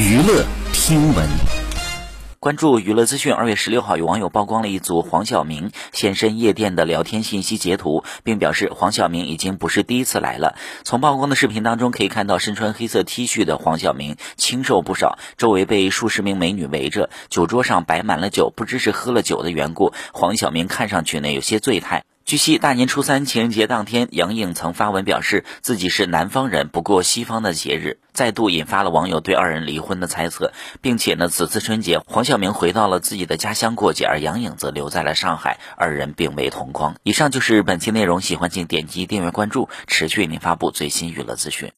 娱乐听闻。关注娱乐资讯。二月十六号，有网友曝光了一组黄晓明现身夜店的聊天信息截图，并表示黄晓明已经不是第一次来了。从曝光的视频当中可以看到，身穿黑色 T 恤的黄晓明清瘦不少，周围被数十名美女围着，酒桌上摆满了酒，不知是喝了酒的缘故，黄晓明看上去呢有些醉态。据悉，大年初三情人节当天，杨颖曾发文表示自己是南方人，不过西方的节日，再度引发了网友对二人离婚的猜测，并且呢，此次春节黄晓明回到了自己的家乡过节，而杨颖则留在了上海，二人并未同框。以上就是本期内容，喜欢请点击订阅关注，持续为您发布最新娱乐资讯。